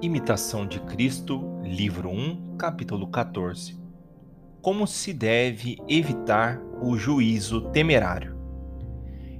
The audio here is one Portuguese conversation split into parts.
Imitação de Cristo, livro 1, capítulo 14. Como se deve evitar o juízo temerário?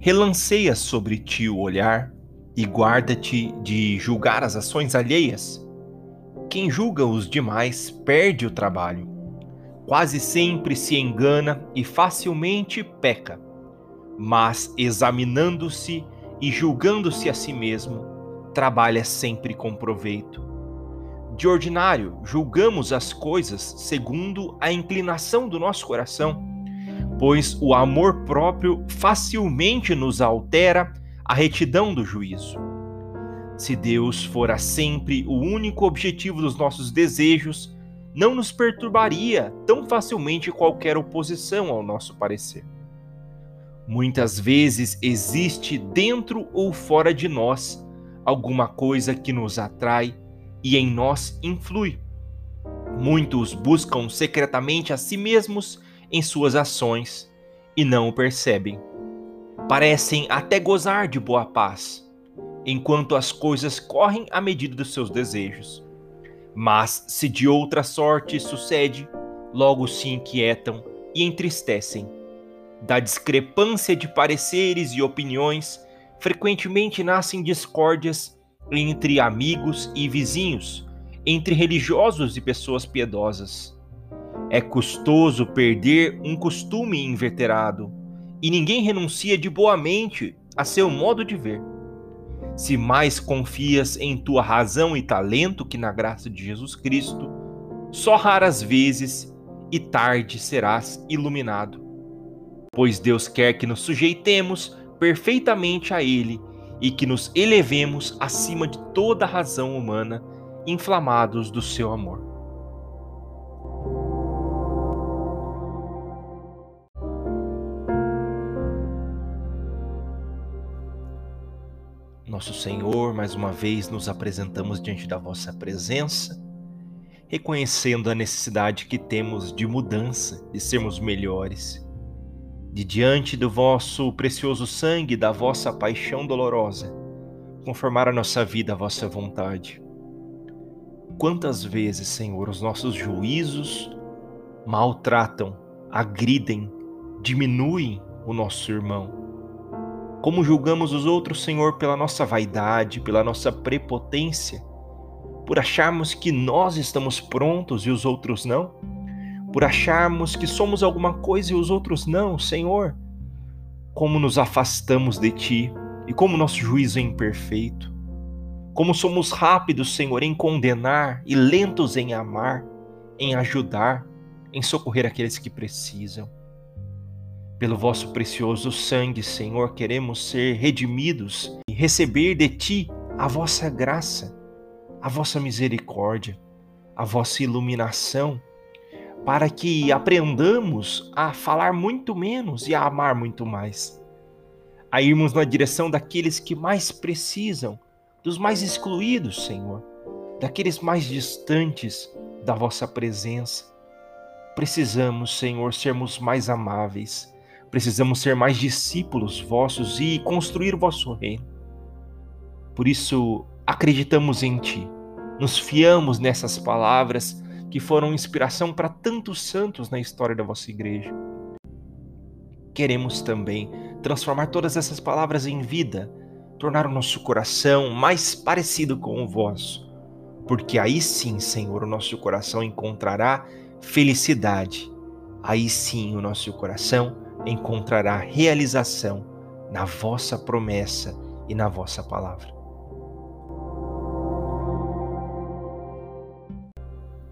Relanceia sobre ti o olhar e guarda-te de julgar as ações alheias. Quem julga os demais perde o trabalho. Quase sempre se engana e facilmente peca. Mas examinando-se e julgando-se a si mesmo, trabalha sempre com proveito. De ordinário, julgamos as coisas segundo a inclinação do nosso coração, pois o amor próprio facilmente nos altera a retidão do juízo. Se Deus fora sempre o único objetivo dos nossos desejos, não nos perturbaria tão facilmente qualquer oposição ao nosso parecer. Muitas vezes existe dentro ou fora de nós alguma coisa que nos atrai e em nós influi. Muitos buscam secretamente a si mesmos em suas ações e não o percebem. Parecem até gozar de boa paz, enquanto as coisas correm à medida dos seus desejos. Mas se de outra sorte sucede, logo se inquietam e entristecem. Da discrepância de pareceres e opiniões frequentemente nascem discórdias entre amigos e vizinhos, entre religiosos e pessoas piedosas. É custoso perder um costume inveterado, e ninguém renuncia de boa mente a seu modo de ver. Se mais confias em tua razão e talento que na graça de Jesus Cristo, só raras vezes e tarde serás iluminado. Pois Deus quer que nos sujeitemos perfeitamente a Ele e que nos elevemos acima de toda razão humana, inflamados do seu amor. Nosso Senhor, mais uma vez nos apresentamos diante da vossa presença, reconhecendo a necessidade que temos de mudança, de sermos melhores de diante do vosso precioso sangue, da vossa paixão dolorosa, conformar a nossa vida à vossa vontade. Quantas vezes, Senhor, os nossos juízos maltratam, agridem, diminuem o nosso irmão? Como julgamos os outros, Senhor, pela nossa vaidade, pela nossa prepotência, por acharmos que nós estamos prontos e os outros não? Por acharmos que somos alguma coisa e os outros não, Senhor. Como nos afastamos de Ti e como nosso juízo é imperfeito. Como somos rápidos, Senhor, em condenar e lentos em amar, em ajudar, em socorrer aqueles que precisam. Pelo vosso precioso sangue, Senhor, queremos ser redimidos e receber de Ti a vossa graça, a vossa misericórdia, a vossa iluminação para que aprendamos a falar muito menos e a amar muito mais. A irmos na direção daqueles que mais precisam, dos mais excluídos, Senhor, daqueles mais distantes da vossa presença. Precisamos, Senhor, sermos mais amáveis. Precisamos ser mais discípulos vossos e construir vosso reino. Por isso, acreditamos em Ti, nos fiamos nessas palavras que foram inspiração para tantos santos na história da vossa igreja. Queremos também transformar todas essas palavras em vida, tornar o nosso coração mais parecido com o vosso, porque aí sim, Senhor, o nosso coração encontrará felicidade. Aí sim, o nosso coração encontrará realização na vossa promessa e na vossa palavra.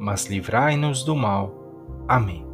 mas livrai-nos do mal. Amém.